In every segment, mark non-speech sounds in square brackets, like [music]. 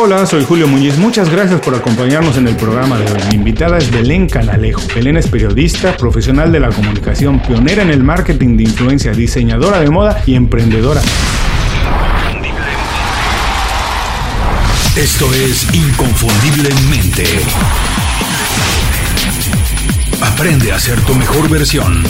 Hola, soy Julio Muñiz. Muchas gracias por acompañarnos en el programa de hoy. Mi invitada es Belén Canalejo. Belén es periodista, profesional de la comunicación, pionera en el marketing de influencia, diseñadora de moda y emprendedora. Esto es Inconfundiblemente. Aprende a ser tu mejor versión.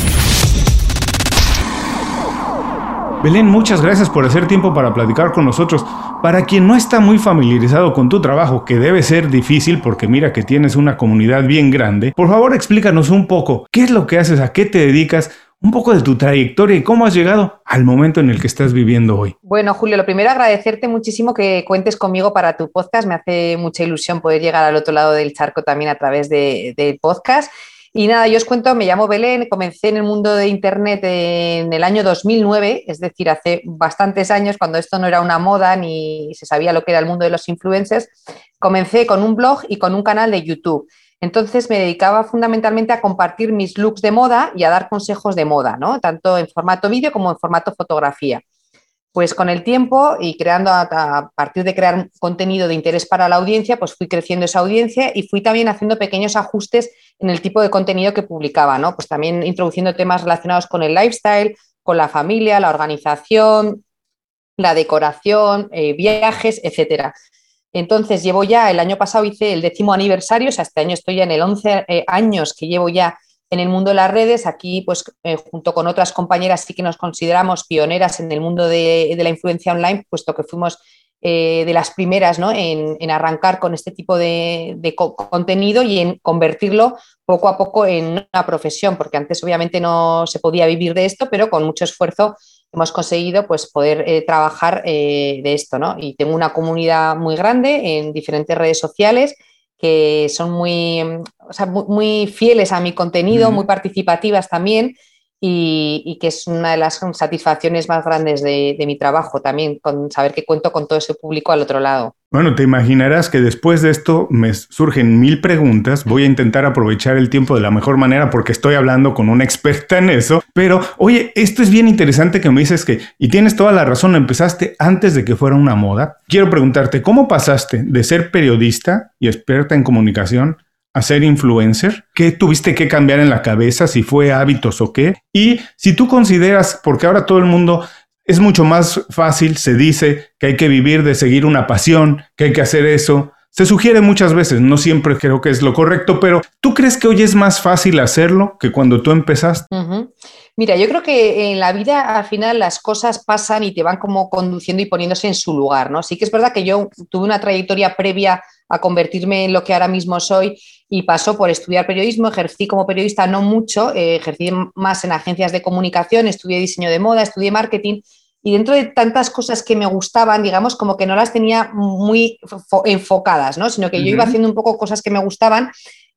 Belén, muchas gracias por hacer tiempo para platicar con nosotros. Para quien no está muy familiarizado con tu trabajo, que debe ser difícil porque mira que tienes una comunidad bien grande, por favor explícanos un poco qué es lo que haces, a qué te dedicas, un poco de tu trayectoria y cómo has llegado al momento en el que estás viviendo hoy. Bueno, Julio, lo primero agradecerte muchísimo que cuentes conmigo para tu podcast. Me hace mucha ilusión poder llegar al otro lado del charco también a través del de podcast. Y nada, yo os cuento, me llamo Belén, comencé en el mundo de Internet en el año 2009, es decir, hace bastantes años, cuando esto no era una moda ni se sabía lo que era el mundo de los influencers. Comencé con un blog y con un canal de YouTube. Entonces me dedicaba fundamentalmente a compartir mis looks de moda y a dar consejos de moda, ¿no? tanto en formato vídeo como en formato fotografía. Pues con el tiempo y creando a, partir de crear contenido de interés para la audiencia, pues fui creciendo esa audiencia y fui también haciendo pequeños ajustes en el tipo de contenido que publicaba, ¿no? Pues también introduciendo temas relacionados con el lifestyle, con la familia, la organización, la decoración, eh, viajes, etcétera. Entonces, llevo ya, el año pasado hice el décimo aniversario, o sea, este año estoy ya en el 11 eh, años que llevo ya en el mundo de las redes. Aquí, pues, eh, junto con otras compañeras, sí que nos consideramos pioneras en el mundo de, la influencia online, puesto que fuimos eh, de las primeras ¿no? en, arrancar con este tipo de, contenido y en convertirlo poco a poco en una profesión, porque antes obviamente no se podía vivir de esto, pero con mucho esfuerzo hemos conseguido pues, poder eh, trabajar de esto. ¿no? Y tengo una comunidad muy grande en diferentes redes sociales que son muy, muy, fieles a mi contenido, muy participativas también y, que es una de las satisfacciones más grandes de, mi trabajo también, con saber que cuento con todo ese público al otro lado. Bueno, te imaginarás que después de esto me surgen mil preguntas. Voy a intentar aprovechar el tiempo de la mejor manera porque estoy hablando con una experta en eso. Pero, oye, esto es bien interesante que me dices que, y tienes toda la razón, empezaste antes de que fuera una moda. Quiero preguntarte, ¿cómo pasaste de ser periodista y experta en comunicación a ser influencer? ¿Qué tuviste que cambiar en la cabeza? Si fue hábitos o qué. Y si tú consideras, porque ahora todo el mundo es mucho más fácil, se dice que hay que vivir de seguir una pasión, que hay que hacer eso. Se sugiere muchas veces, no siempre creo que es lo correcto, pero ¿tú crees que hoy es más fácil hacerlo que cuando tú empezaste? Mira, yo creo que en la vida al final las cosas pasan y te van como conduciendo y poniéndose en su lugar, ¿no? Sí que es verdad que yo tuve una trayectoria previa a convertirme en lo que ahora mismo soy y pasó por estudiar periodismo, ejercí como periodista no mucho, eh, ejercí más en agencias de comunicación, estudié diseño de moda, estudié marketing y dentro de tantas cosas que me gustaban, digamos, como que no las tenía muy enfocadas, ¿no? Sino que yo iba haciendo un poco cosas que me gustaban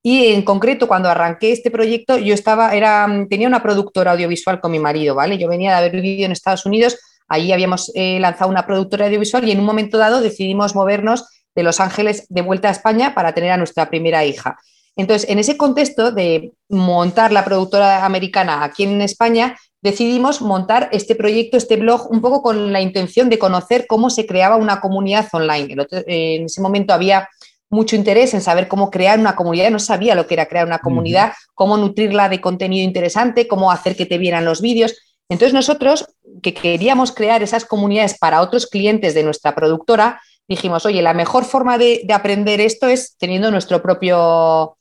y en concreto cuando arranqué este proyecto yo estaba, era, tenía una productora audiovisual con mi marido, ¿vale? Yo venía de haber vivido en Estados Unidos, allí habíamos eh, lanzado una productora audiovisual y en un momento dado decidimos movernos de Los Ángeles de vuelta a España para tener a nuestra primera hija. Entonces, en ese contexto de montar la productora americana aquí en España, decidimos montar este proyecto, este blog, un poco con la intención de conocer cómo se creaba una comunidad online. En ese momento había mucho interés en saber cómo crear una comunidad, no sabía lo que era crear una comunidad, cómo nutrirla de contenido interesante, cómo hacer que te vieran los vídeos. Entonces nosotros, que queríamos crear esas comunidades para otros clientes de nuestra productora, dijimos, oye, la mejor forma de, aprender esto es teniendo nuestro propio,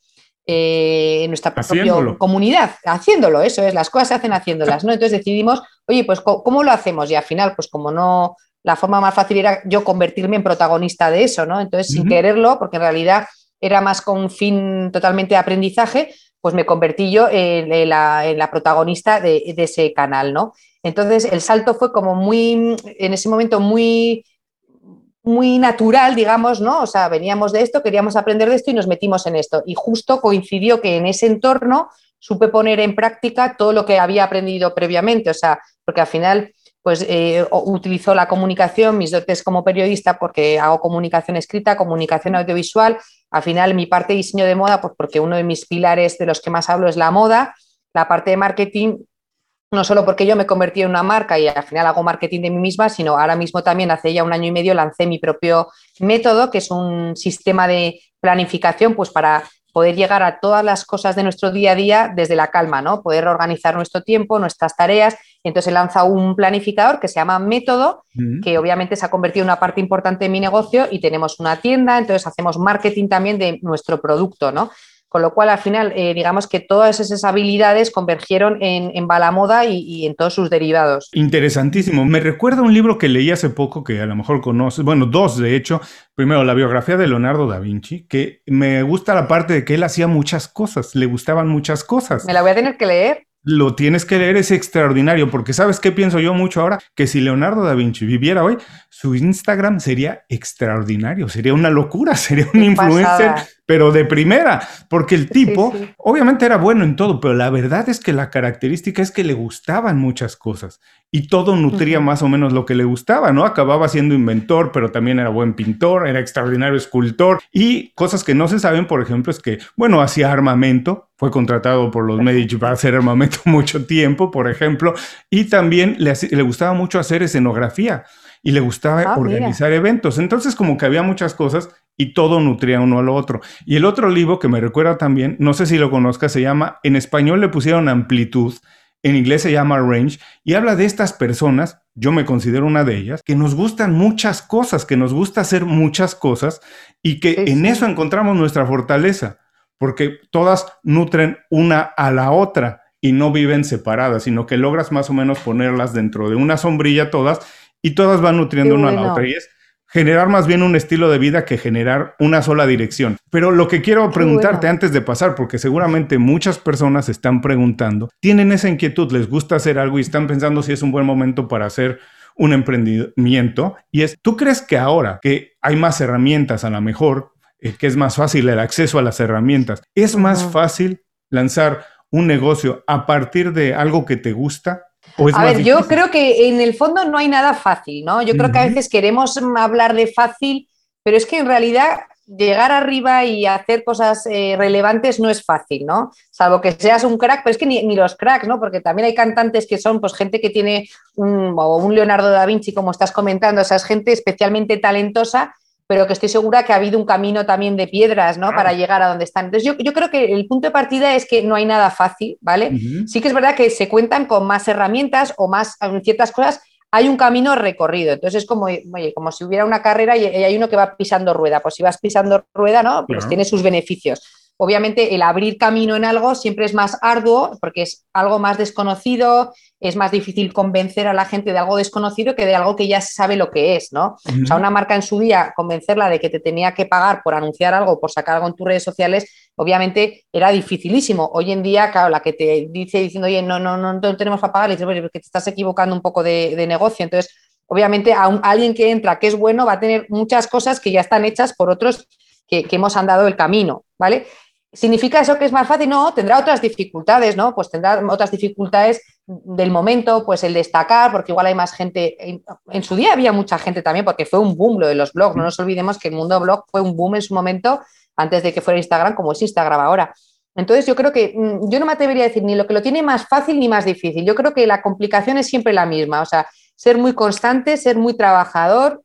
eh, nuestra propia comunidad, haciéndolo, eso es, las cosas se hacen haciéndolas, ¿no? Entonces decidimos, oye, pues ¿cómo lo hacemos? Y al final, pues como no, la forma más fácil era yo convertirme en protagonista de eso, ¿no? Entonces, sin quererlo, porque en realidad era más con un fin totalmente de aprendizaje, pues me convertí yo en, la, protagonista de, de, ese canal, ¿no? Entonces, el salto fue como muy, en ese momento, muy muy natural, digamos, ¿no? O sea, veníamos de esto, queríamos aprender de esto y nos metimos en esto. Y justo coincidió que en ese entorno supe poner en práctica todo lo que había aprendido previamente, o sea, porque al final, pues eh, utilizo la comunicación, mis dotes como periodista, porque hago comunicación escrita, comunicación audiovisual, al final mi parte de diseño de moda, pues porque uno de mis pilares de los que más hablo es la moda, la parte de marketing no solo porque yo me convertí en una marca y al final hago marketing de mí misma, sino ahora mismo también hace ya un año y medio lancé mi propio método, que es un sistema de planificación pues para poder llegar a todas las cosas de nuestro día a día desde la calma, ¿no? Poder organizar nuestro tiempo, nuestras tareas. Entonces lanza un planificador que se llama Método, que obviamente se ha convertido en una parte importante de mi negocio y tenemos una tienda, entonces hacemos marketing también de nuestro producto, ¿no? Con lo cual, al final, eh, digamos que todas esas habilidades convergieron en, en Balamoda y, y, en todos sus derivados. Interesantísimo. Me recuerda un libro que leí hace poco, que a lo mejor conoces, bueno, dos de hecho. Primero, la biografía de Leonardo da Vinci, que me gusta la parte de que él hacía muchas cosas, le gustaban muchas cosas. Me la voy a tener que leer lo tienes que leer, es extraordinario, porque sabes qué pienso yo mucho ahora, que si Leonardo da Vinci viviera hoy, su Instagram sería extraordinario, sería una locura, [laughs] sería un influencer, pero de primera, porque el tipo sí, sí. obviamente era bueno en todo, pero la verdad es que la característica es que le gustaban muchas cosas y todo nutría uh -huh. más o menos lo que le gustaba, ¿no? Acababa siendo inventor, pero también era buen pintor, era extraordinario escultor y cosas que no se saben, por ejemplo, es que, bueno, hacía armamento, fue contratado por los Medici para hacer armamento [laughs] mucho tiempo, por ejemplo, y también le, le gustaba mucho hacer escenografía y le gustaba ah, organizar mira. eventos. Entonces, como que había muchas cosas y todo nutría uno al otro. Y el otro libro que me recuerda también, no sé si lo conozcas, se llama, en español le pusieron amplitud, en inglés se llama range, y habla de estas personas, yo me considero una de ellas, que nos gustan muchas cosas, que nos gusta hacer muchas cosas y que sí, en sí. eso encontramos nuestra fortaleza, porque todas nutren una a la otra y no viven separadas, sino que logras más o menos ponerlas dentro de una sombrilla todas y todas van nutriendo una bueno. a la otra. Y es generar más bien un estilo de vida que generar una sola dirección. Pero lo que quiero preguntarte bueno. antes de pasar, porque seguramente muchas personas están preguntando, tienen esa inquietud, les gusta hacer algo y están pensando si es un buen momento para hacer un emprendimiento. Y es, ¿tú crees que ahora que hay más herramientas a lo mejor, eh, que es más fácil el acceso a las herramientas, es más uh -huh. fácil lanzar un negocio a partir de algo que te gusta a ver, yo creo que en el fondo no hay nada fácil, ¿no? Yo creo uh -huh. que a veces queremos hablar de fácil, pero es que en realidad llegar arriba y hacer cosas eh, relevantes no es fácil, ¿no? Salvo que seas un crack, pero es que ni, ni, los cracks, ¿no? Porque también hay cantantes que son pues gente que tiene un, o un Leonardo da Vinci, como estás comentando, o sea, es gente especialmente talentosa pero que estoy segura que ha habido un camino también de piedras, ¿no? Para llegar a donde están. Entonces, yo, yo, creo que el punto de partida es que no hay nada fácil, ¿vale? Uh -huh. Sí que es verdad que se cuentan con más herramientas o más ciertas cosas. Hay un camino recorrido, entonces es como, oye, como si hubiera una carrera y hay uno que va pisando rueda. Pues si vas pisando rueda, ¿no? Pues tiene sus beneficios. Obviamente el abrir camino en algo siempre es más arduo porque es algo más desconocido, es más difícil convencer a la gente de algo desconocido que de algo que ya sabe lo que es, ¿no? Uh -huh. O sea, una marca en su día, convencerla de que te tenía que pagar por anunciar algo, por sacar algo en tus redes sociales, obviamente era dificilísimo. Hoy en día, claro, la que te dice diciendo, oye, no, no, no, no tenemos para pagar, le dices, oye, porque te estás equivocando un poco de, de negocio. Entonces, obviamente, a, un, a, alguien que entra, que es bueno, va a tener muchas cosas que ya están hechas por otros que, que hemos andado el camino, ¿vale? ¿Significa eso que es más fácil? No, tendrá otras dificultades, ¿no? Pues tendrá otras dificultades del momento, pues el destacar, porque igual hay más gente. En, su día había mucha gente también, porque fue un boom lo de los blogs. No nos olvidemos que el mundo blog fue un boom en su momento, antes de que fuera Instagram, como es Instagram ahora. Entonces, yo creo que mm, yo no me atrevería a decir ni lo que lo tiene más fácil ni más difícil. Yo creo que la complicación es siempre la misma. O sea, ser muy constante, ser muy trabajador,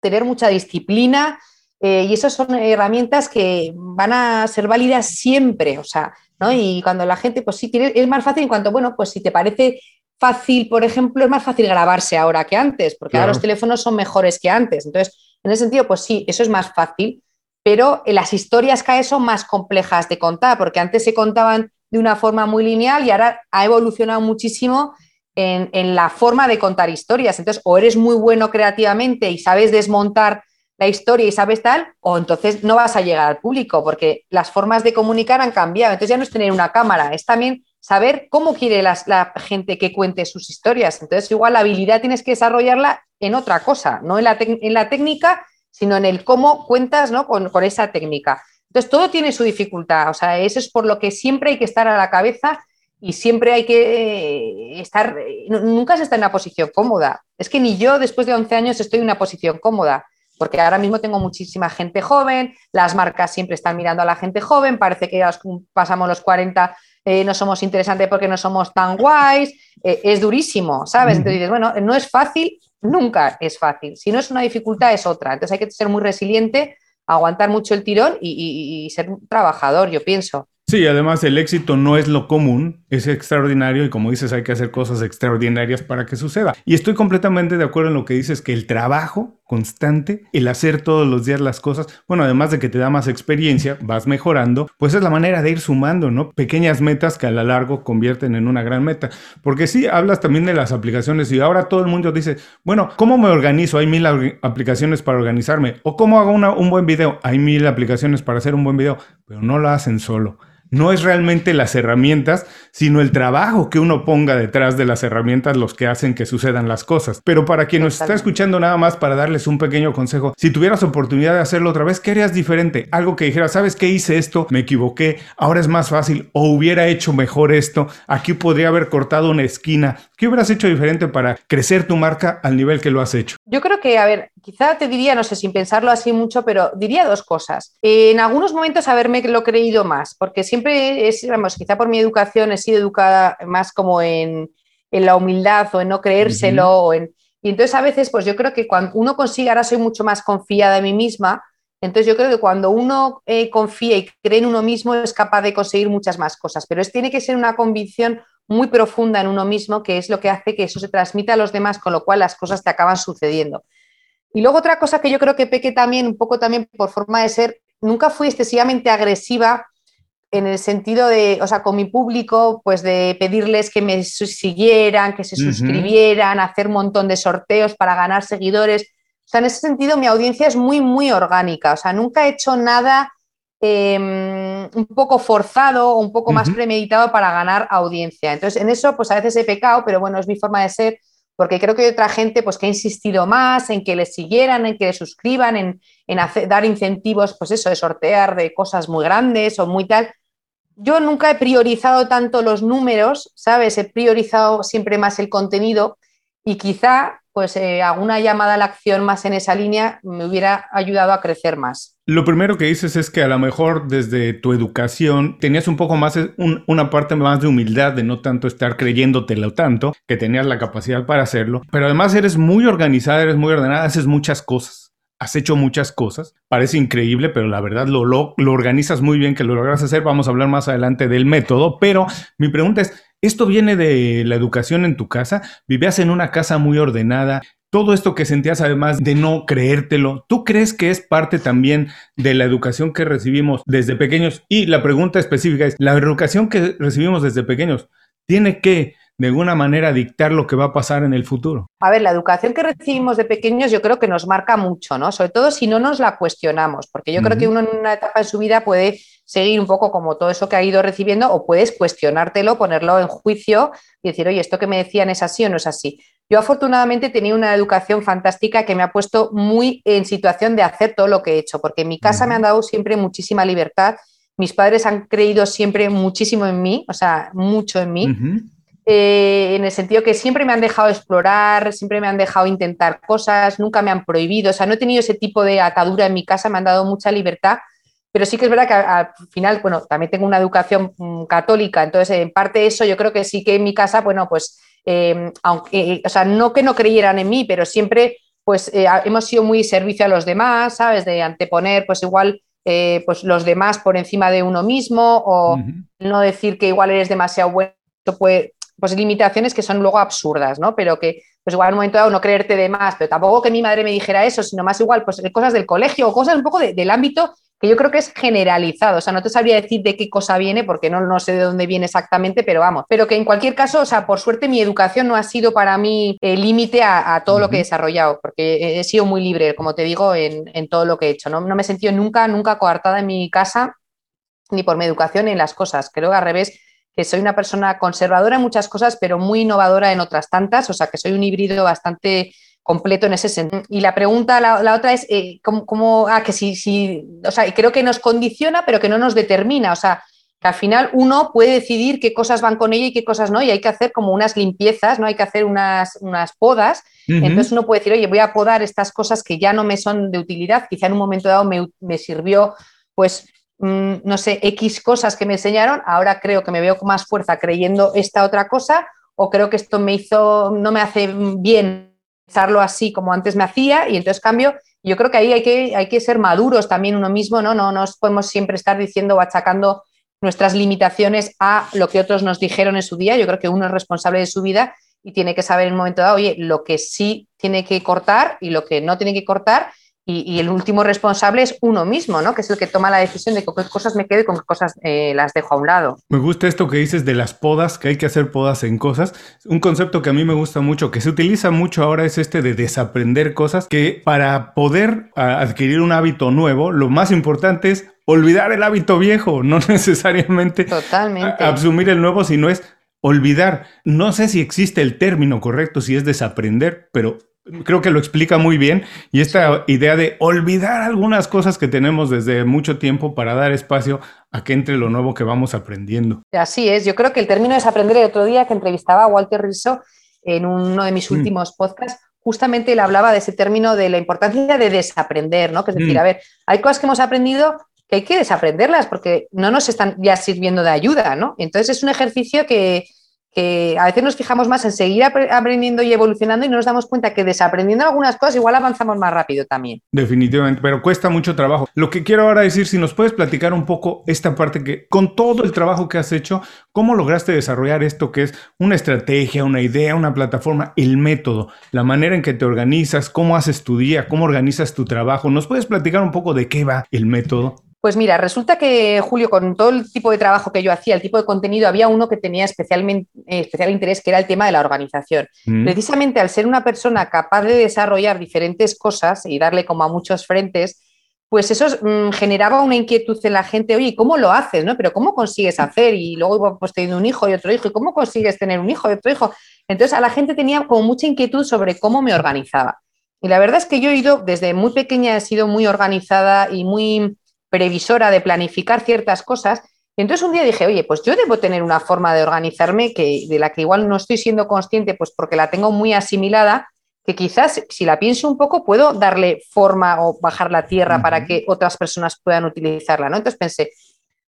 tener mucha disciplina eh, y esas son herramientas que van a ser válidas siempre, o sea, ¿no? Y cuando la gente, pues sí, tiene, es más fácil en cuanto, bueno, pues si te parece fácil, por ejemplo, es más fácil grabarse ahora que antes, porque claro. ahora los teléfonos son mejores que antes. Entonces, en ese sentido, pues sí, eso es más fácil, pero las historias cada vez son más complejas de contar, porque antes se contaban de una forma muy lineal y ahora ha evolucionado muchísimo en, en la forma de contar historias. Entonces, o eres muy bueno creativamente y sabes desmontar la historia y sabes tal, o entonces no vas a llegar al público, porque las formas de comunicar han cambiado. Entonces ya no es tener una cámara, es también saber cómo quiere la gente que cuente sus historias. Entonces igual la habilidad tienes que desarrollarla en otra cosa, no en la, en la técnica, sino en el cómo cuentas ¿no? con, con esa técnica. Entonces todo tiene su dificultad, o sea, eso es por lo que siempre hay que estar a la cabeza y siempre hay que eh, estar, nunca se está en una posición cómoda. Es que ni yo después de 11 años estoy en una posición cómoda porque ahora mismo tengo muchísima gente joven, las marcas siempre están mirando a la gente joven, parece que ya pasamos los 40 eh, no somos interesantes porque no somos tan guays, eh, es durísimo, ¿sabes? Entonces dices, bueno, no es fácil, nunca es fácil. Si no es una dificultad, es otra. Entonces hay que ser muy resiliente, aguantar mucho el tirón y, y ser un trabajador, yo pienso. Sí, además el éxito no es lo común, es extraordinario y como dices hay que hacer cosas extraordinarias para que suceda. Y estoy completamente de acuerdo en lo que dices, que el trabajo constante, el hacer todos los días las cosas, bueno, además de que te da más experiencia, vas mejorando, pues es la manera de ir sumando, ¿no? Pequeñas metas que a la largo convierten en una gran meta. Porque sí, hablas también de las aplicaciones y ahora todo el mundo dice, bueno, ¿cómo me organizo? Hay mil aplicaciones para organizarme. O ¿cómo hago un buen video? Hay mil aplicaciones para hacer un buen video, pero no lo hacen solo no es realmente las herramientas, sino el trabajo que uno ponga detrás de las herramientas los que hacen que sucedan las cosas. Pero para quien nos está escuchando nada más para darles un pequeño consejo, si tuvieras oportunidad de hacerlo otra vez, ¿qué harías diferente? Algo que dijera, ¿sabes qué hice esto? Me equivoqué, ahora es más fácil o hubiera hecho mejor esto, aquí podría haber cortado una esquina. ¿Qué hubieras hecho diferente para crecer tu marca al nivel que lo has hecho? Yo creo que, a ver, quizá te diría, no sé, sin pensarlo así mucho, pero diría dos cosas. En algunos momentos haberme lo creído más, porque siempre es, vamos, quizá por mi educación he sido educada más como en, la humildad o en no creérselo. y entonces a veces, pues yo creo que cuando uno consigue, ahora soy mucho más confiada en mí misma, entonces yo creo que cuando uno eh, confía y cree en uno mismo es capaz de conseguir muchas más cosas, pero es, tiene que ser una convicción muy profunda en uno mismo, que es lo que hace que eso se transmita a los demás, con lo cual las cosas te acaban sucediendo. Y luego otra cosa que yo creo que peque también, un poco también por forma de ser, nunca fui excesivamente agresiva en el sentido de, o sea, con mi público, pues de pedirles que me siguieran, que se suscribieran, hacer un montón de sorteos para ganar seguidores. O sea, en ese sentido mi audiencia es muy, muy orgánica. O sea, nunca he hecho nada Em, un poco forzado o un poco más premeditado para ganar audiencia. Entonces, en eso, pues a veces he pecado, pero bueno, es mi forma de ser, porque creo que hay otra gente pues, que ha insistido más en que le siguieran, en que le suscriban, en, dar incentivos, pues eso, de sortear de cosas muy grandes o muy tal. Yo nunca he priorizado tanto los números, ¿sabes? He priorizado siempre más el contenido y quizá pues eh, alguna llamada a la acción más en esa línea me hubiera ayudado a crecer más. Lo primero que dices es que a lo mejor desde tu educación tenías un poco más, una parte más de humildad, de no tanto estar creyéndotelo tanto, que tenías la capacidad para hacerlo, pero además eres muy organizada, eres muy ordenada, haces muchas cosas. Has hecho muchas cosas, parece increíble, pero la verdad lo, lo organizas muy bien, que lo logras hacer. Vamos a hablar más adelante del método, pero mi pregunta es, ¿Esto viene de la educación en tu casa? ¿Vivías en una casa muy ordenada? Todo esto que sentías además de no creértelo, ¿tú crees que es parte también de la educación que recibimos desde pequeños? Y la pregunta específica es, ¿la educación que recibimos desde pequeños tiene que de alguna manera dictar lo que va a pasar en el futuro? A ver, la educación que recibimos de pequeños yo creo que nos marca mucho, ¿no? Sobre todo si no nos la cuestionamos, porque yo creo que uno en una etapa de su vida puede seguir un poco como todo eso que ha ido recibiendo o puedes cuestionártelo, ponerlo en juicio y decir, oye, esto que me decían es así o no es así. Yo afortunadamente tenía una educación fantástica que me ha puesto muy en situación de hacer todo lo que he hecho, porque en mi casa me han dado siempre muchísima libertad. Mis padres han creído siempre muchísimo en mí, o sea, mucho en mí. Eh, en el sentido que siempre me han dejado explorar, siempre me han dejado intentar cosas, nunca me han prohibido, o sea, no he tenido ese tipo de atadura en mi casa, me han dado mucha libertad, pero sí que es verdad que al final, bueno, también tengo una educación mm, católica, entonces en parte eso yo creo que sí que en mi casa, bueno, pues, eh, aunque, eh, o sea, no que no creyeran en mí, pero siempre, pues, hemos sido muy servicio a los demás, ¿sabes? De anteponer, pues igual, pues los demás por encima de uno mismo o no decir que igual eres demasiado bueno, puede, pues limitaciones que son luego absurdas, ¿no? Pero que, pues igual en un momento dado no creerte de más, pero tampoco que mi madre me dijera eso, sino más igual, pues cosas del colegio o cosas un poco del ámbito que yo creo que es generalizado. O sea, no te sabría decir de qué cosa viene porque no, no sé de dónde viene exactamente, pero vamos. Pero que en cualquier caso, o sea, por suerte mi educación no ha sido para mí el eh, límite a, todo lo que he desarrollado, porque he sido muy libre, como te digo, en, todo lo que he hecho. ¿no? no me he sentido nunca, nunca coartada en mi casa, ni por mi educación ni en las cosas. Creo que al revés que soy una persona conservadora en muchas cosas, pero muy innovadora en otras tantas, o sea que soy un híbrido bastante completo en ese sentido. Y la pregunta, la, otra es, eh, ¿cómo, ah, que si, si, o sea, creo que nos condiciona, pero que no nos determina, o sea, que al final uno puede decidir qué cosas van con ella y qué cosas no, y hay que hacer como unas limpiezas, ¿no? Hay que hacer unas, unas podas, entonces uno puede decir, oye, voy a podar estas cosas que ya no me son de utilidad, quizá en un momento dado me, me sirvió, pues mm, no sé, X cosas que me enseñaron, ahora creo que me veo con más fuerza creyendo esta otra cosa o creo que esto me hizo, no me hace bien pensarlo así como antes me hacía y entonces cambio. Yo creo que ahí hay que, hay que ser maduros también uno mismo, ¿no? No nos podemos siempre estar diciendo o achacando nuestras limitaciones a lo que otros nos dijeron en su día. Yo creo que uno es responsable de su vida y tiene que saber en un momento dado, oye, lo que sí tiene que cortar y lo que no tiene que cortar. Y, el último responsable es uno mismo, ¿no? Que es el que toma la decisión de con qué cosas me quedo y con qué cosas eh, las dejo a un lado. Me gusta esto que dices de las podas, que hay que hacer podas en cosas. Un concepto que a mí me gusta mucho, que se utiliza mucho ahora, es este de desaprender cosas, que para poder adquirir un hábito nuevo, lo más importante es olvidar el hábito viejo, no [laughs] necesariamente Totalmente. asumir el nuevo, sino es olvidar. No sé si existe el término correcto, si es desaprender, pero creo que lo explica muy bien. Y esta idea de olvidar algunas cosas que tenemos desde mucho tiempo para dar espacio a que entre lo nuevo que vamos aprendiendo. Así es, yo creo que el término desaprender el otro día que entrevistaba a Walter Rizzo en uno de mis mm. últimos podcasts, justamente él hablaba de ese término de la importancia de desaprender, ¿no? Que es decir, mm. a ver, hay cosas que hemos aprendido que hay que desaprenderlas porque no nos están ya sirviendo de ayuda, ¿no? Entonces es un ejercicio que, a veces nos fijamos más en seguir aprendiendo y evolucionando y no nos damos cuenta que desaprendiendo algunas cosas igual avanzamos más rápido también. Definitivamente, pero cuesta mucho trabajo. Lo que quiero ahora decir, si nos puedes platicar un poco esta parte que con todo el trabajo que has hecho, ¿cómo lograste desarrollar esto que es una estrategia, una idea, una plataforma, el método, la manera en que te organizas, cómo haces tu día, cómo organizas tu trabajo? ¿Nos puedes platicar un poco de qué va el método? Pues mira, resulta que Julio, con todo el tipo de trabajo que yo hacía, el tipo de contenido, había uno que tenía especialmente, eh, especial interés, que era el tema de la organización. Mm. Precisamente al ser una persona capaz de desarrollar diferentes cosas y darle como a muchos frentes, pues eso mm, generaba una inquietud en la gente, oye, ¿cómo lo haces? No? Pero ¿cómo consigues hacer? Y luego iba pues, teniendo un hijo y otro hijo, ¿y cómo consigues tener un hijo y otro hijo? Entonces a la gente tenía como mucha inquietud sobre cómo me organizaba. Y la verdad es que yo he ido, desde muy pequeña he sido muy organizada y muy previsora de planificar ciertas cosas. Y entonces un día dije, oye, pues yo debo tener una forma de organizarme que, de la que igual no estoy siendo consciente, pues porque la tengo muy asimilada, que quizás si la pienso un poco puedo darle forma o bajar la tierra para que otras personas puedan utilizarla. ¿no? Entonces pensé,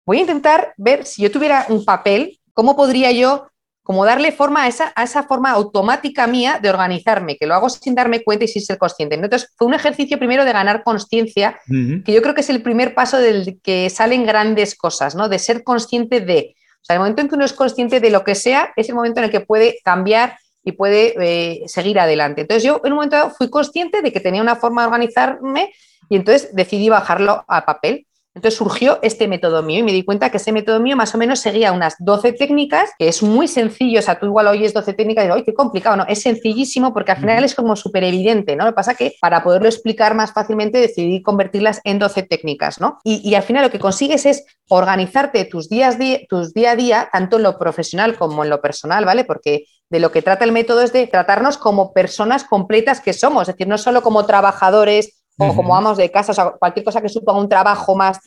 voy a intentar ver si yo tuviera un papel, cómo podría yo como darle forma a esa, a esa forma automática mía de organizarme, que lo hago sin darme cuenta y sin ser consciente. Entonces, fue un ejercicio primero de ganar conciencia, que yo creo que es el primer paso del que salen grandes cosas, ¿no? De ser consciente de. O sea, el momento en que uno es consciente de lo que sea, es el momento en el que puede cambiar y puede eh, seguir adelante. Entonces, yo en un momento dado fui consciente de que tenía una forma de organizarme y entonces decidí bajarlo a papel. Entonces surgió este método mío y me di cuenta que ese método mío más o menos seguía unas 12 técnicas, que es muy sencillo, o sea, tú igual oyes 12 técnicas y dices, ¡ay, qué complicado! No, es sencillísimo porque al final es como súper evidente, ¿no? Lo que pasa que para poderlo explicar más fácilmente decidí convertirlas en 12 técnicas, ¿no? Y, al final lo que consigues es organizarte tus días, tus día a día, tanto en lo profesional como en lo personal, ¿vale? Porque de lo que trata el método es de tratarnos como personas completas que somos, es decir, no solo como trabajadores o como vamos de casa, o sea, cualquier cosa que suponga un trabajo más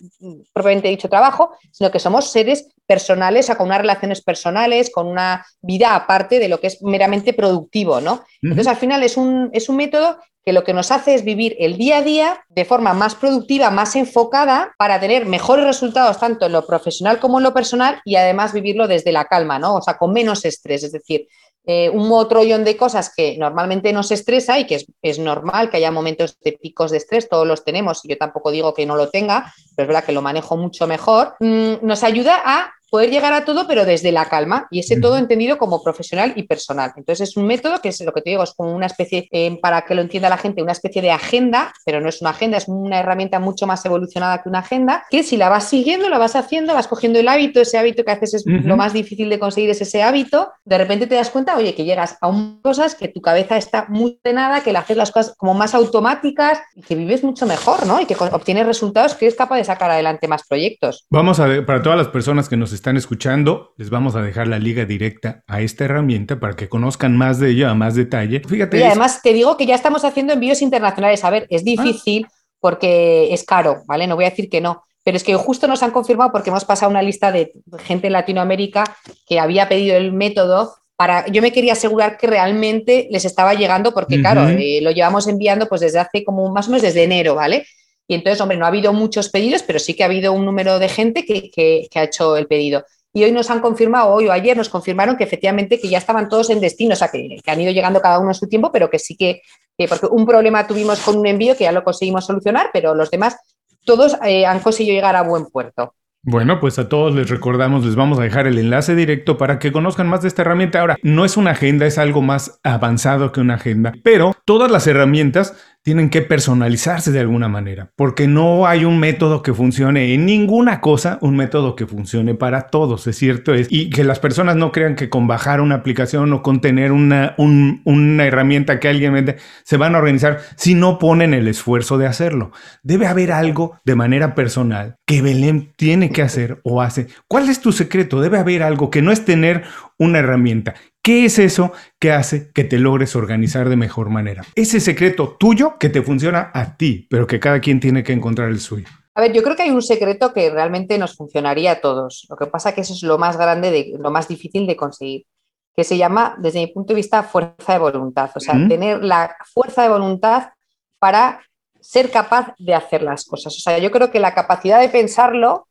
propiamente dicho trabajo, sino que somos seres personales, o sea, con unas relaciones personales, con una vida aparte de lo que es meramente productivo, ¿no? Entonces, al final es un, es un método que lo que nos hace es vivir el día a día de forma más productiva, más enfocada, para tener mejores resultados tanto en lo profesional como en lo personal y además vivirlo desde la calma, ¿no? O sea, con menos estrés. Es decir, eh, un motrollón de cosas que normalmente nos estresa y que es, normal que haya momentos de picos de estrés, todos los tenemos, y yo tampoco digo que no lo tenga, pero es verdad que lo manejo mucho mejor, mm, nos ayuda a poder llegar a todo, pero desde la calma, y ese todo entendido como profesional y personal. Entonces es un método que es lo que te digo, es como una especie, eh, para que lo entienda la gente, una especie de agenda, pero no es una agenda, es una herramienta mucho más evolucionada que una agenda, que si la vas siguiendo, la vas haciendo, vas cogiendo el hábito, ese hábito que haces es lo más difícil de conseguir es ese hábito, de repente te das cuenta, oye, que llegas a un, cosas que tu cabeza está muy ordenada, que le haces las cosas como más automáticas y que vives mucho mejor, ¿no? Y que obtienes resultados que eres capaz de sacar adelante más proyectos. Vamos a ver, para todas las personas que nos están están escuchando, les vamos a dejar la liga directa a esta herramienta para que conozcan más de ella a más detalle. Fíjate. Y además te digo que ya estamos haciendo envíos internacionales. A ver, es difícil porque es caro, ¿vale? No voy a decir que no. Pero es que justo nos han confirmado porque hemos pasado una lista de gente en Latinoamérica que había pedido el método para, yo me quería asegurar que realmente les estaba llegando porque, claro, eh, lo llevamos enviando pues desde hace como más o menos desde enero, ¿vale? Y entonces, hombre, no ha habido muchos pedidos, pero sí que ha habido un número de gente que, ha hecho el pedido. Y hoy nos han confirmado, hoy o ayer nos confirmaron que efectivamente que ya estaban todos en destino, o sea, que, han ido llegando cada uno en su tiempo, pero que sí que, porque un problema tuvimos con un envío que ya lo conseguimos solucionar, pero los demás, todos eh, han conseguido llegar a buen puerto. Bueno, pues a todos les recordamos, les vamos a dejar el enlace directo para que conozcan más de esta herramienta. Ahora, no es una agenda, es algo más avanzado que una agenda, pero todas las herramientas tienen que personalizarse de alguna manera, porque no hay un método que funcione en ninguna cosa, un método que funcione para todos, es cierto, es, y que las personas no crean que con bajar una aplicación o con tener una, una herramienta que alguien vende, se van a organizar si no ponen el esfuerzo de hacerlo. Debe haber algo de manera personal que Belén tiene que hacer o hace. ¿Cuál es tu secreto? Debe haber algo que no es tener una herramienta. ¿Qué es eso que hace que te logres organizar de mejor manera? Ese secreto tuyo que te funciona a ti, pero que cada quien tiene que encontrar el suyo. A ver, yo creo que hay un secreto que realmente nos funcionaría a todos. Lo que pasa es que eso es lo más grande, de, lo más difícil de conseguir, que se llama, desde mi punto de vista, fuerza de voluntad. O sea, tener la fuerza de voluntad para ser capaz de hacer las cosas. O sea, yo creo que la capacidad de pensarlo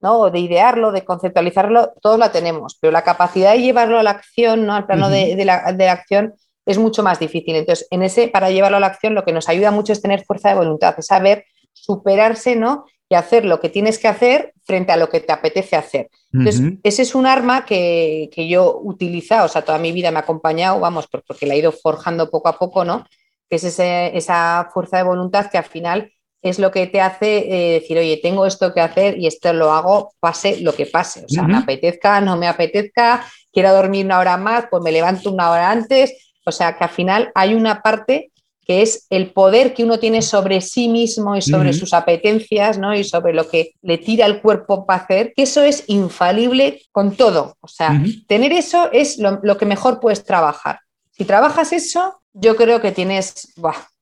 ¿no? de idearlo, de conceptualizarlo, todos la tenemos, pero la capacidad de llevarlo a la acción, ¿no? al plano de, la, acción, es mucho más difícil. Entonces, en ese, para llevarlo a la acción, lo que nos ayuda mucho es tener fuerza de voluntad, es saber superarse, ¿no? Y hacer lo que tienes que hacer frente a lo que te apetece hacer. Entonces, ese es un arma que, yo utilizo, o sea, toda mi vida me ha acompañado, vamos, porque la he ido forjando poco a poco, ¿no? Que es esa fuerza de voluntad que al final es lo que te hace eh, decir, oye, tengo esto que hacer y esto lo hago, pase lo que pase. O sea, me apetezca, no me apetezca, quiero dormir una hora más, pues me levanto una hora antes. O sea, que al final hay una parte que es el poder que uno tiene sobre sí mismo y sobre sus apetencias, ¿no? Y sobre lo que le tira el cuerpo para hacer, que eso es infalible con todo. O sea, tener eso es lo, lo, que mejor puedes trabajar. Si trabajas eso, yo creo que tienes,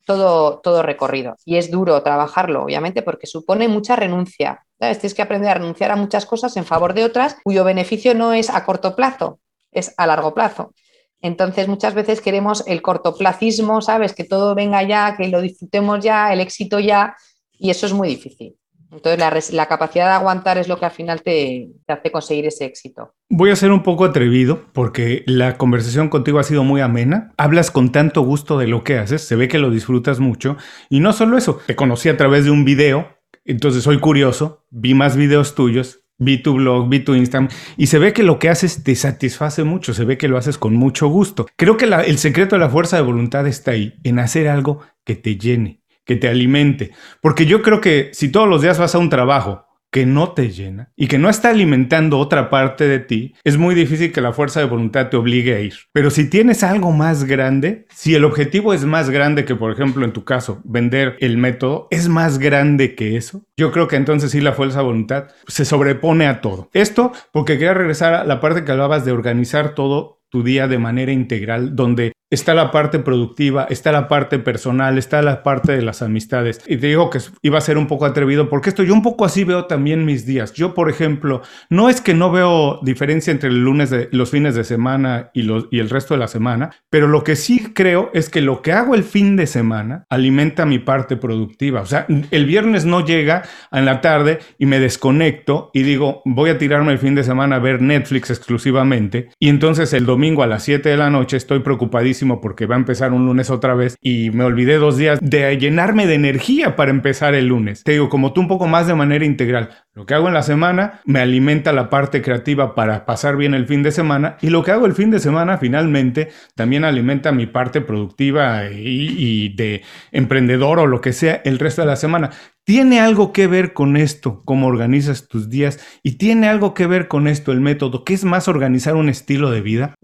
todo, todo recorrido. Y es duro trabajarlo, obviamente, porque supone mucha renuncia. Tienes que aprender a renunciar a muchas cosas en favor de otras cuyo beneficio no es a corto plazo, es a largo plazo. Entonces, muchas veces queremos el cortoplacismo, ¿sabes? Que todo venga ya, que lo disfrutemos ya, el éxito ya, y eso es muy difícil. Entonces, la, capacidad de aguantar es lo que al final te, hace conseguir ese éxito. Voy a ser un poco atrevido porque la conversación contigo ha sido muy amena. Hablas con tanto gusto de lo que haces, se ve que lo disfrutas mucho. Y no solo eso, te conocí a través de un video, entonces soy curioso, vi más videos tuyos, vi tu blog, vi tu Instagram y se ve que lo que haces te satisface mucho, se ve que lo haces con mucho gusto. Creo que el secreto de la fuerza de voluntad está ahí, en hacer algo que te llene, que te alimente. Porque yo creo que si todos los días vas a un trabajo que no te llena y que no está alimentando otra parte de ti, es muy difícil que la fuerza de voluntad te obligue a ir. Pero si tienes algo más grande, si el objetivo es más grande que, por ejemplo, en tu caso, vender el método, es más grande que eso, yo creo que entonces sí la fuerza de voluntad se sobrepone a todo. Esto porque quería regresar a la parte que hablabas de organizar todo tu día de manera integral, donde está la parte productiva, está la parte personal, está la parte de las amistades. Y te digo que iba a ser un poco atrevido porque esto yo un poco así veo también mis días. Yo, por ejemplo, no es que no veo diferencia entre el lunes de los fines de semana y, el resto de la semana, pero lo que sí creo es que lo que hago el fin de semana alimenta mi parte productiva. O sea, el viernes no llega en la tarde y me desconecto y digo, voy a tirarme el fin de semana a ver Netflix exclusivamente y entonces el domingo domingo a las 7 de la noche estoy preocupadísimo porque va a empezar un lunes otra vez y me olvidé dos días de llenarme de energía para empezar el lunes. Te digo, como tú un poco más de manera integral. Lo que hago en la semana me alimenta la parte creativa para pasar bien el fin de semana y lo que hago el fin de semana finalmente también alimenta mi parte productiva y, y de emprendedor o lo que sea el resto de la semana tiene algo que ver con esto, cómo organizas tus días, y tiene algo que ver con esto, el método, que es más organizar un estilo de vida.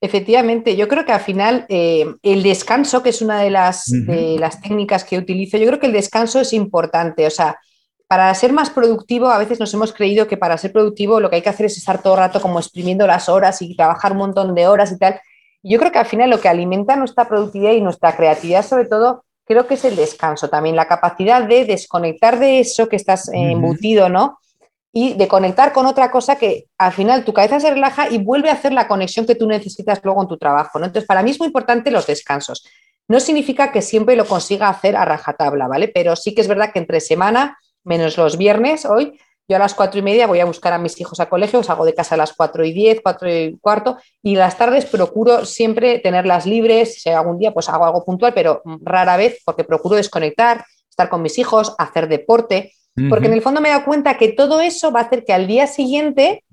Efectivamente, yo creo que al final eh, el descanso, que es una de las, de las técnicas que utilizo, yo creo que el descanso es importante, o sea, para ser más productivo, a veces nos hemos creído que para ser productivo lo que hay que hacer es estar todo el rato como exprimiendo las horas y trabajar un montón de horas y tal. Yo creo que al final lo que alimenta nuestra productividad y nuestra creatividad, sobre todo, creo que es el descanso también, la capacidad de desconectar de eso que estás embutido, ¿no? Y de conectar con otra cosa que al final tu cabeza se relaja y vuelve a hacer la conexión que tú necesitas luego en tu trabajo, ¿no? Entonces, para mí es muy importante los descansos. No significa que siempre lo consiga hacer a rajatabla, ¿vale? Pero sí que es verdad que entre semana, menos los viernes, hoy, yo a las cuatro y media voy a buscar a mis hijos a colegio, salgo de casa a las cuatro y diez, cuatro y cuarto, y las tardes procuro siempre tenerlas libres. Si algún día, pues hago algo puntual, pero rara vez, porque procuro desconectar, estar con mis hijos, hacer deporte, porque en el fondo me he dado cuenta que todo eso va a hacer que al día siguiente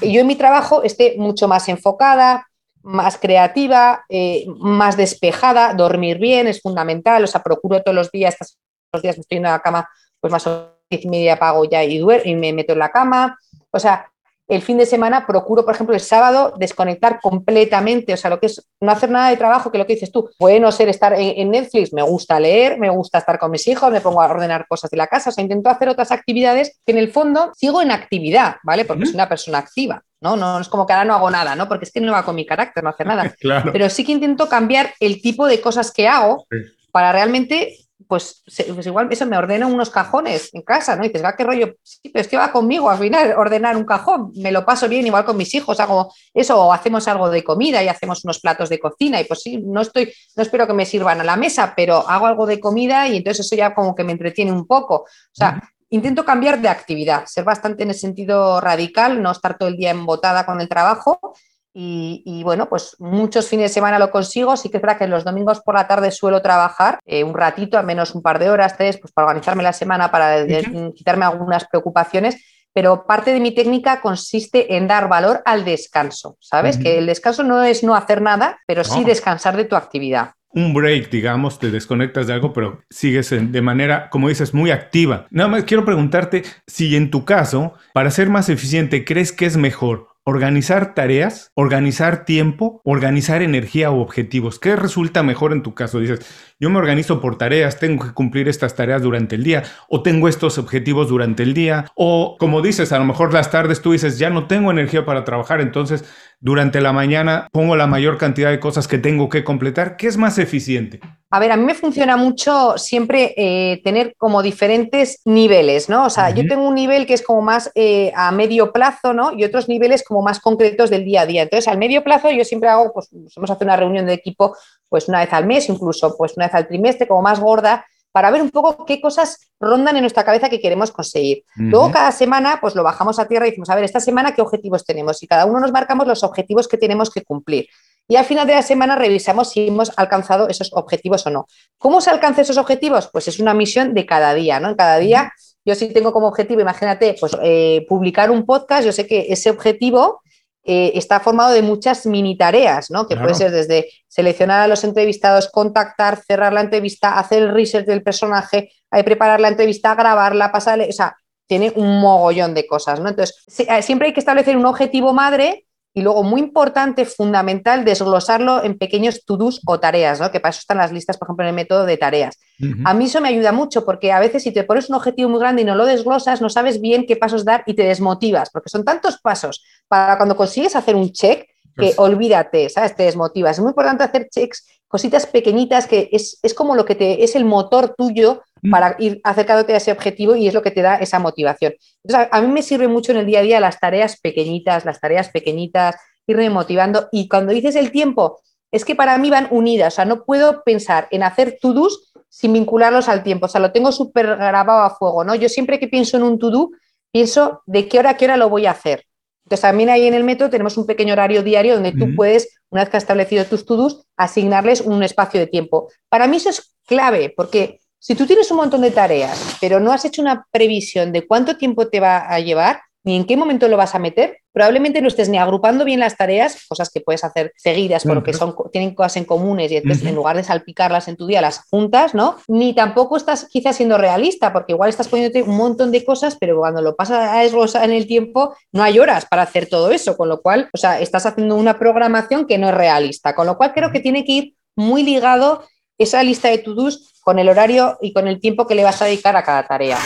yo en mi trabajo esté mucho más enfocada, más creativa, eh, más despejada, dormir bien es fundamental, o sea, procuro todos los días, estos días me estoy en la cama, pues más o diez y media pago ya y, y me meto en la cama. O sea, el fin de semana procuro, por ejemplo, el sábado desconectar completamente, o sea, lo que es no hacer nada de trabajo, que lo que dices tú, puede no ser estar en, Netflix, me gusta leer, me gusta estar con mis hijos, me pongo a ordenar cosas de la casa, o sea, intento hacer otras actividades que en el fondo sigo en actividad, ¿vale? Porque soy una persona activa. ¿no? ¿no? es como que ahora no hago nada, ¿no? Porque es que no va con mi carácter, no hacer nada. [laughs] Pero sí que intento cambiar el tipo de cosas que hago para realmente pues, pues, igual eso me ordena unos cajones en casa, ¿no? Y dices, va, qué rollo, sí, pero es que va conmigo al final ordenar un cajón, me lo paso bien igual con mis hijos, hago eso, o hacemos algo de comida y hacemos unos platos de cocina y pues sí, no estoy, no espero que me sirvan a la mesa, pero hago algo de comida y entonces eso ya como que me entretiene un poco. O sea, intento cambiar de actividad, ser bastante en el sentido radical, no estar todo el día embotada con el trabajo y, bueno, pues muchos fines de semana lo consigo. Sí que es verdad que los domingos por la tarde suelo trabajar eh, un ratito, al menos un par de horas, tres, pues para organizarme la semana, para quitarme algunas preocupaciones. Pero parte de mi técnica consiste en dar valor al descanso, ¿sabes? Que el descanso no es no hacer nada, pero sí descansar de tu actividad un break, digamos, te desconectas de algo, pero sigues de manera, como dices, muy activa. Nada más quiero preguntarte si en tu caso, para ser más eficiente, ¿crees que es mejor organizar tareas, organizar tiempo, organizar energía o objetivos. ¿Qué resulta mejor en tu caso? Dices, yo me organizo por tareas, tengo que cumplir estas tareas durante el día, o tengo estos objetivos durante el día, o como dices, a lo mejor las tardes tú dices, ya no tengo energía para trabajar, entonces durante la mañana pongo la mayor cantidad de cosas que tengo que completar. ¿Qué es más eficiente? A ver, a mí me funciona mucho siempre eh, tener como diferentes niveles, ¿no? O sea, yo tengo un nivel que es como más eh, a medio plazo, ¿no? Y otros niveles como más concretos del día a día. Entonces, al medio plazo yo siempre hago, pues, vamos a hacer una reunión de equipo pues una vez al mes, incluso pues una vez al trimestre, como más gorda, para ver un poco qué cosas rondan en nuestra cabeza que queremos conseguir. Luego cada semana pues lo bajamos a tierra y decimos, a ver, esta semana qué objetivos tenemos y cada uno nos marcamos los objetivos que tenemos que cumplir. Y al final de la semana revisamos si hemos alcanzado esos objetivos o no. ¿Cómo se alcanza esos objetivos? Pues es una misión de cada día, ¿no? En cada día yo sí tengo como objetivo, imagínate, pues eh, publicar un podcast, yo sé que ese objetivo eh, está formado de muchas mini tareas, ¿no? Que puede ser desde seleccionar a los entrevistados, contactar, cerrar la entrevista, hacer el research del personaje, eh, preparar la entrevista, grabarla, pasarle, o sea, tiene un mogollón de cosas, ¿no? Entonces, eh, siempre hay que establecer un objetivo madre y luego, muy importante, fundamental, desglosarlo en pequeños to-dos o tareas, ¿no? que para eso están las listas, por ejemplo, en el método de tareas. A mí eso me ayuda mucho porque a veces si te pones un objetivo muy grande y no lo desglosas, no sabes bien qué pasos dar y te desmotivas, porque son tantos pasos para cuando consigues hacer un check que pues olvídate, ¿sabes? Te desmotivas. Es muy importante hacer checks, cositas pequeñitas que es, es como lo que te es el motor tuyo. Para ir acercándote a ese objetivo y es lo que te da esa motivación. Entonces, a, mí me sirve mucho en el día a día las tareas pequeñitas, las tareas pequeñitas, irme motivando. Y cuando dices el tiempo, es que para mí van unidas, o sea, no puedo pensar en hacer to-dos sin vincularlos al tiempo, o sea, lo tengo súper grabado a fuego, ¿no? Yo siempre que pienso en un to-do, pienso de qué hora a qué hora lo voy a hacer. Entonces, también ahí en el método tenemos un pequeño horario diario donde tú puedes, una vez que has establecido tus to-dos, asignarles un espacio de tiempo. Para mí eso es clave, porque si tú tienes un montón de tareas, pero no has hecho una previsión de cuánto tiempo te va a llevar, ni en qué momento lo vas a meter, probablemente no estés ni agrupando bien las tareas, cosas que puedes hacer seguidas porque son, tienen cosas en comunes y entonces en lugar de salpicarlas en tu día las juntas, ¿no? Ni tampoco estás quizás siendo realista porque igual estás poniéndote un montón de cosas, pero cuando lo pasas a desglosar en el tiempo no hay horas para hacer todo eso, con lo cual, o sea, estás haciendo una programación que no es realista, con lo cual creo que tiene que ir muy ligado esa lista de to-dos con el horario y con el tiempo que le vas a dedicar a cada tarea.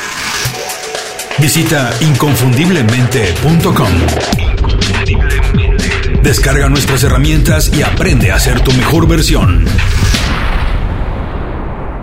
Visita inconfundiblemente.com. Descarga nuestras herramientas y aprende a ser tu mejor versión.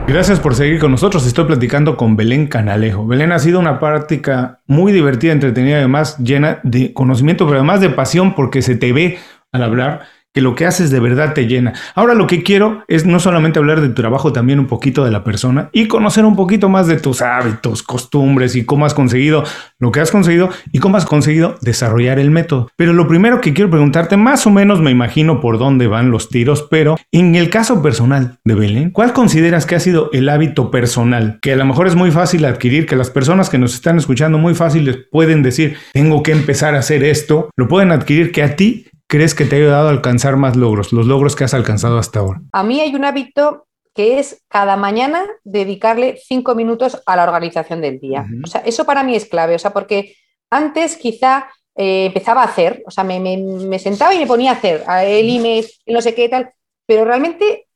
Gracias por seguir con nosotros. Estoy platicando con Belén Canalejo. Belén ha sido una práctica muy divertida, entretenida, además llena de conocimiento, pero además de pasión porque se te ve al hablar que lo que haces de verdad te llena. Ahora lo que quiero es no solamente hablar de tu trabajo, también un poquito de la persona y conocer un poquito más de tus hábitos, costumbres y cómo has conseguido lo que has conseguido y cómo has conseguido desarrollar el método. Pero lo primero que quiero preguntarte, más o menos me imagino por dónde van los tiros, pero en el caso personal de Belén, ¿cuál consideras que ha sido el hábito personal? Que a lo mejor es muy fácil adquirir, que las personas que nos están escuchando muy fáciles pueden decir, tengo que empezar a hacer esto, lo pueden adquirir que a ti crees que te ha ayudado a alcanzar más logros, los logros que has alcanzado hasta ahora? A mí hay un hábito que es cada mañana dedicarle cinco minutos a la organización del día. O sea, eso para mí es clave, o sea, porque antes quizá eh, empezaba a hacer, o sea, me, sentaba y me ponía a hacer el email, no sé qué tal, pero realmente,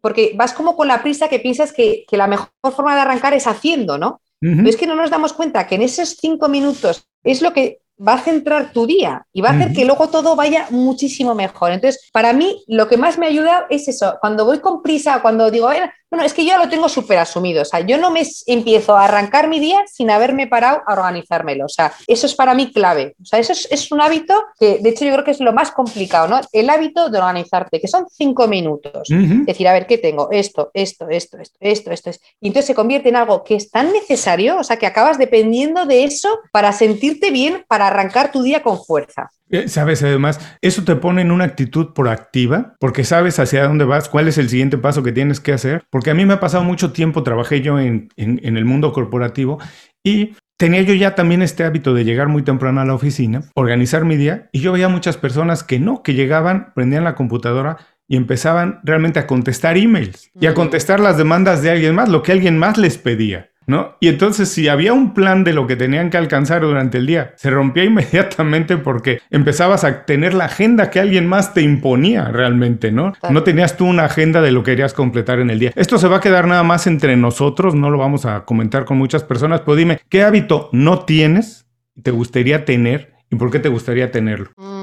porque vas como con la prisa que piensas que, la mejor forma de arrancar es haciendo, ¿no? Pero es que no nos damos cuenta que en esos cinco minutos es lo que va a centrar tu día y va a hacer que luego todo vaya muchísimo mejor. Entonces, para mí, lo que más me ayuda es eso. Cuando voy con prisa, cuando digo, bueno, es que yo lo tengo súper asumido. O sea, yo no me empiezo a arrancar mi día sin haberme parado a organizármelo. O sea, eso es para mí clave. O sea, eso es, un hábito que, de hecho, yo creo que es lo más complicado, ¿no? El hábito de organizarte, que son cinco minutos. Decir, a ver, ¿qué tengo? Esto, esto, esto, esto, esto, esto. Y entonces se convierte en algo que es tan necesario, o sea, que acabas dependiendo de eso para sentirte bien, para arrancar tu día con fuerza. Eh, sabes, además, eso te pone en una actitud proactiva, porque sabes hacia dónde vas, cuál es el siguiente paso que tienes que hacer. Porque a mí me ha pasado mucho tiempo, trabajé yo en, en, el mundo corporativo y tenía yo ya también este hábito de llegar muy temprano a la oficina, organizar mi día, y yo veía muchas personas que no, que llegaban, prendían la computadora y empezaban realmente a contestar emails y a contestar las demandas de alguien más, lo que alguien más les pedía. ¿No? Y entonces si había un plan de lo que tenían que alcanzar durante el día, se rompía [laughs] inmediatamente porque empezabas a tener la agenda que alguien más te imponía realmente, ¿no? No tenías tú una agenda de lo que querías completar en el día. Esto se va a quedar nada más entre nosotros, no lo vamos a comentar con muchas personas, pero dime, ¿qué hábito no tienes, te gustaría tener y por qué te gustaría tenerlo? Mm,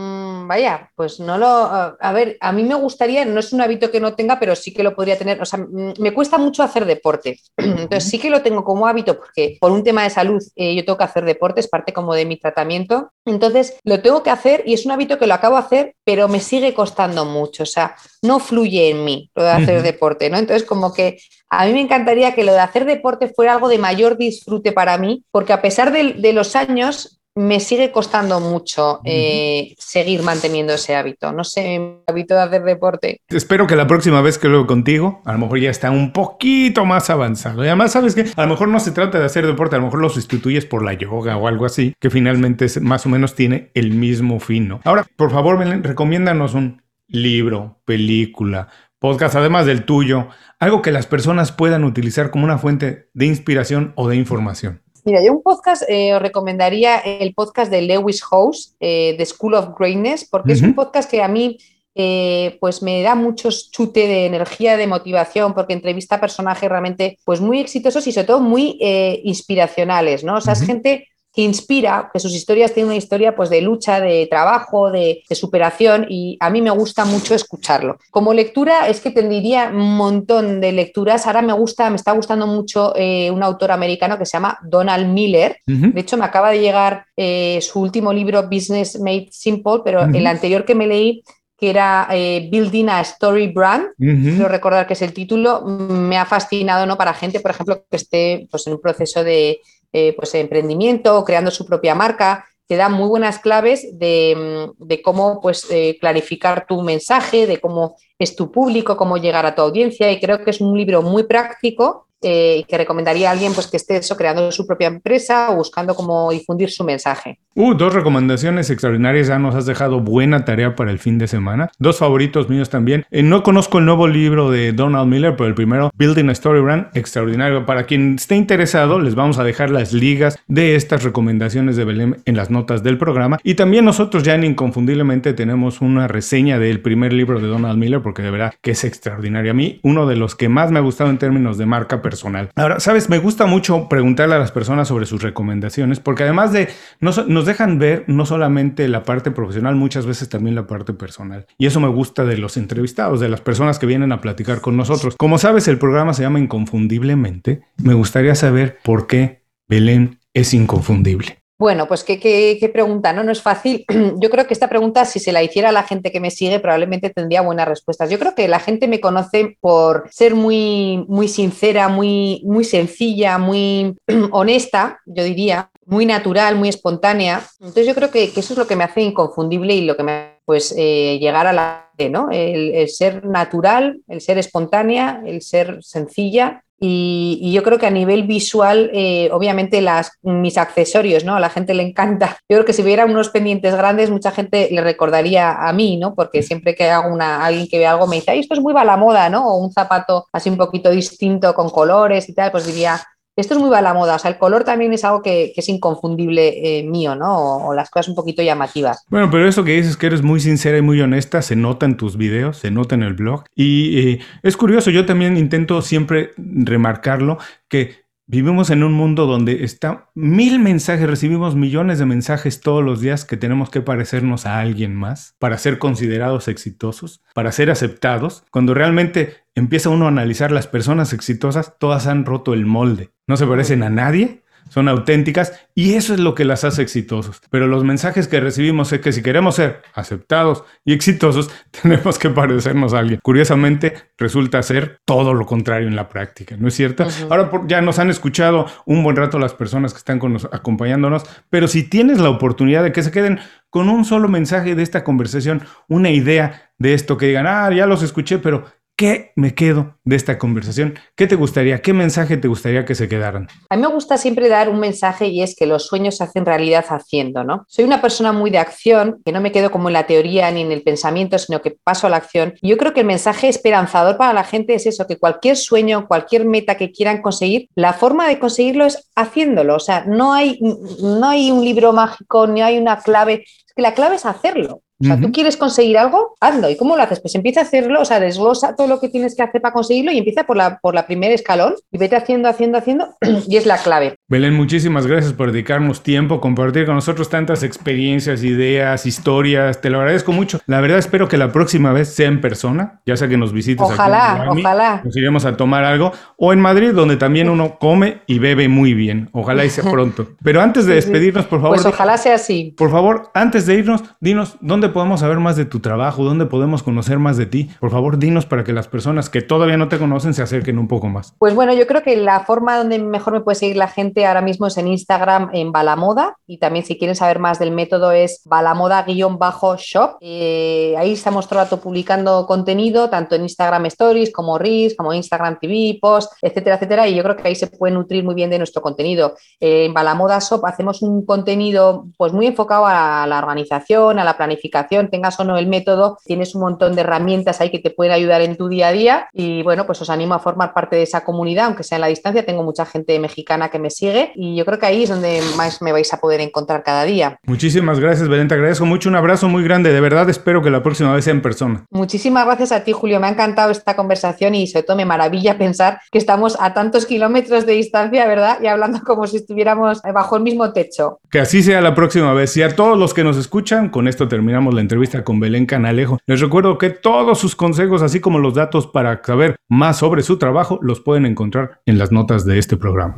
vaya, pues no lo. A ver, a mí me gustaría, no es un hábito que no tenga, pero sí que lo podría tener. O sea, me cuesta mucho hacer deporte. [clears throat] Entonces sí que lo tengo como hábito porque por un tema de salud eh, yo tengo que hacer deporte, es parte como de mi tratamiento. Entonces lo tengo que hacer y es un hábito que lo acabo de hacer, pero me sigue costando mucho. O sea, no fluye en mí lo de hacer deporte, ¿no? Entonces como que a mí me encantaría que lo de hacer deporte fuera algo de mayor disfrute para mí, porque a pesar de los años, me sigue costando mucho eh, seguir manteniendo ese hábito. No sé, mi hábito de hacer deporte. Espero que la próxima vez que lo contigo, a lo mejor ya está un poquito más avanzado. Y además, sabes que a lo mejor no se trata de hacer deporte, a lo mejor lo sustituyes por la yoga o algo así, que finalmente más o menos tiene el mismo fin. ¿no? Ahora, por favor, Belén, recomiéndanos un libro, película, podcast, además del tuyo, algo que las personas puedan utilizar como una fuente de inspiración o de información. Mira, yo un podcast eh, os recomendaría el podcast de Lewis House, eh, The School of Greatness, porque es un podcast que a mí eh, pues me da mucho chute de energía, de motivación, porque entrevista a personajes realmente pues muy exitosos y sobre todo muy inspiracionales, ¿no? O sea, es gente que inspira, que sus historias tienen una historia pues, de lucha, de trabajo, de, superación y a mí me gusta mucho escucharlo. Como lectura es que tendría un montón de lecturas. Ahora me gusta, me está gustando mucho eh, un autor americano que se llama Donald Miller. De hecho, me acaba de llegar eh, su último libro, Business Made Simple, pero el anterior que me leí que era eh, Building a Story Brand, quiero recordar que es el título, me ha fascinado ¿no? para gente, por ejemplo, que esté pues, en un proceso de, eh, pues, emprendimiento, creando su propia marca, te da muy buenas claves de, mm, cómo pues, eh, clarificar tu mensaje, de cómo es tu público, cómo llegar a tu audiencia y creo que es un libro muy práctico eh, que recomendaría a alguien pues, que esté eso, creando su propia empresa o buscando cómo difundir su mensaje. Uh, dos recomendaciones extraordinarias. Ya nos has dejado buena tarea para el fin de semana. Dos favoritos míos también. Eh, no conozco el nuevo libro de Donald Miller, pero el primero, Building a Story Brand, extraordinario. Para quien esté interesado, les vamos a dejar las ligas de estas recomendaciones de Belém en las notas del programa. Y también nosotros ya en Inconfundiblemente tenemos una reseña del primer libro de Donald Miller, porque de verdad que es extraordinario. A mí, uno de los que más me ha gustado en términos de marca personal Ahora, sabes, me gusta mucho preguntarle a las personas sobre sus recomendaciones, porque además de nos, nos dejan ver no solamente la parte profesional, muchas veces también la parte personal. Y eso me gusta de los entrevistados, de las personas que vienen a platicar con nosotros. Como sabes, el programa se llama Inconfundiblemente. Me gustaría saber por qué Belén es inconfundible. Bueno, pues qué, qué, pregunta, ¿no? No es fácil. [clears throat] Yo creo que esta pregunta, si se la hiciera a la gente que me sigue, probablemente tendría buenas respuestas. Yo creo que la gente me conoce por ser muy, muy sincera, muy, muy sencilla, muy [clears throat] honesta, yo diría, muy natural, muy espontánea. Entonces yo creo que, eso es lo que me hace inconfundible y lo que me pues eh, llegar a la ¿no? El, ser natural, el ser espontánea, el ser sencilla. Y, yo creo que a nivel visual, eh, obviamente las, mis accesorios, ¿no? A la gente le encanta. Yo creo que si hubiera unos pendientes grandes, mucha gente le recordaría a mí, ¿no? Porque siempre que hago una, alguien que ve algo me dice, esto es muy va la moda, ¿no? O un zapato así un poquito distinto con colores y tal, pues diría, esto es muy va la moda, o sea, el color también es algo que, es inconfundible eh, mío, ¿no? O, las cosas un poquito llamativas. Bueno, pero eso que dices que eres muy sincera y muy honesta, se nota en tus videos, se nota en el blog. Y eh, es curioso, yo también intento siempre remarcarlo, que Vivimos en un mundo donde está mil mensajes, recibimos millones de mensajes todos los días que tenemos que parecernos a alguien más para ser considerados exitosos, para ser aceptados, cuando realmente empieza uno a analizar las personas exitosas, todas han roto el molde, no se parecen a nadie son auténticas y eso es lo que las hace exitosos. Pero los mensajes que recibimos es que si queremos ser aceptados y exitosos, [laughs] tenemos que parecernos a alguien. Curiosamente, resulta ser todo lo contrario en la práctica, ¿no es cierto? Ahora ya nos han escuchado un buen rato las personas que están con acompañándonos, pero si tienes la oportunidad de que se queden con un solo mensaje de esta conversación, una idea de esto, que digan, ah, ya los escuché, pero ¿Qué me quedo de esta conversación? ¿Qué te gustaría? ¿Qué mensaje te gustaría que se quedaran? A mí me gusta siempre dar un mensaje y es que los sueños se hacen realidad haciendo, ¿no? Soy una persona muy de acción, que no me quedo como en la teoría ni en el pensamiento, sino que paso a la acción. Y yo creo que el mensaje esperanzador para la gente es eso, que cualquier sueño, cualquier meta que quieran conseguir, la forma de conseguirlo es haciéndolo. O sea, no hay, no hay un libro mágico, ni hay una clave, que la clave es hacerlo. O sea, tú quieres conseguir algo, hazlo. ¿Y cómo lo haces? Pues empieza a hacerlo, o sea, desglosa todo lo que tienes que hacer para conseguirlo y empieza por la, por la primera escalón y vete haciendo, haciendo, haciendo [clears throat] y es la clave. Belén, muchísimas gracias por dedicarnos tiempo, compartir con nosotros tantas experiencias, ideas, historias. Te lo agradezco mucho. La verdad espero que la próxima vez sea en persona, ya sea que nos visites. Ojalá, ojalá. Nos iremos a tomar algo. O en Madrid, donde también uno come y bebe muy bien. Ojalá y sea [laughs] pronto. Pero antes de despedirnos, por favor. Pues ojalá sea así. Por favor, antes de irnos, dinos dónde podemos saber más de tu trabajo? ¿Dónde podemos conocer más de ti? Por favor, dinos para que las personas que todavía no te conocen se acerquen un poco más. Pues bueno, yo creo que la forma donde mejor me puede seguir la gente ahora mismo es en Instagram, en Balamoda. Y también si quieren saber más del método es balamoda-shop. Eh, ahí estamos todo el rato publicando contenido, tanto en Instagram Stories como Reels, como Instagram TV, Post, etcétera, etcétera. Y yo creo que ahí se puede nutrir muy bien de nuestro contenido. Eh, en Balamoda Shop hacemos un contenido pues muy enfocado a la organización, a la planificación, tengas o no el método, tienes un montón de herramientas ahí que te pueden ayudar en tu día a día y bueno, pues os animo a formar parte de esa comunidad, aunque sea en la distancia, tengo mucha gente mexicana que me sigue y yo creo que ahí es donde más me vais a poder encontrar cada día. Muchísimas gracias, Belén, te agradezco mucho, un abrazo muy grande, de verdad espero que la próxima vez sea en persona. Muchísimas gracias a ti, Julio, me ha encantado esta conversación y sobre todo me maravilla pensar que estamos a tantos kilómetros de distancia, ¿verdad? Y hablando como si estuviéramos bajo el mismo techo. Que así sea la próxima vez y a todos los que nos escuchan, con esto terminamos la entrevista con Belén Canalejo. Les recuerdo que todos sus consejos, así como los datos para saber más sobre su trabajo, los pueden encontrar en las notas de este programa.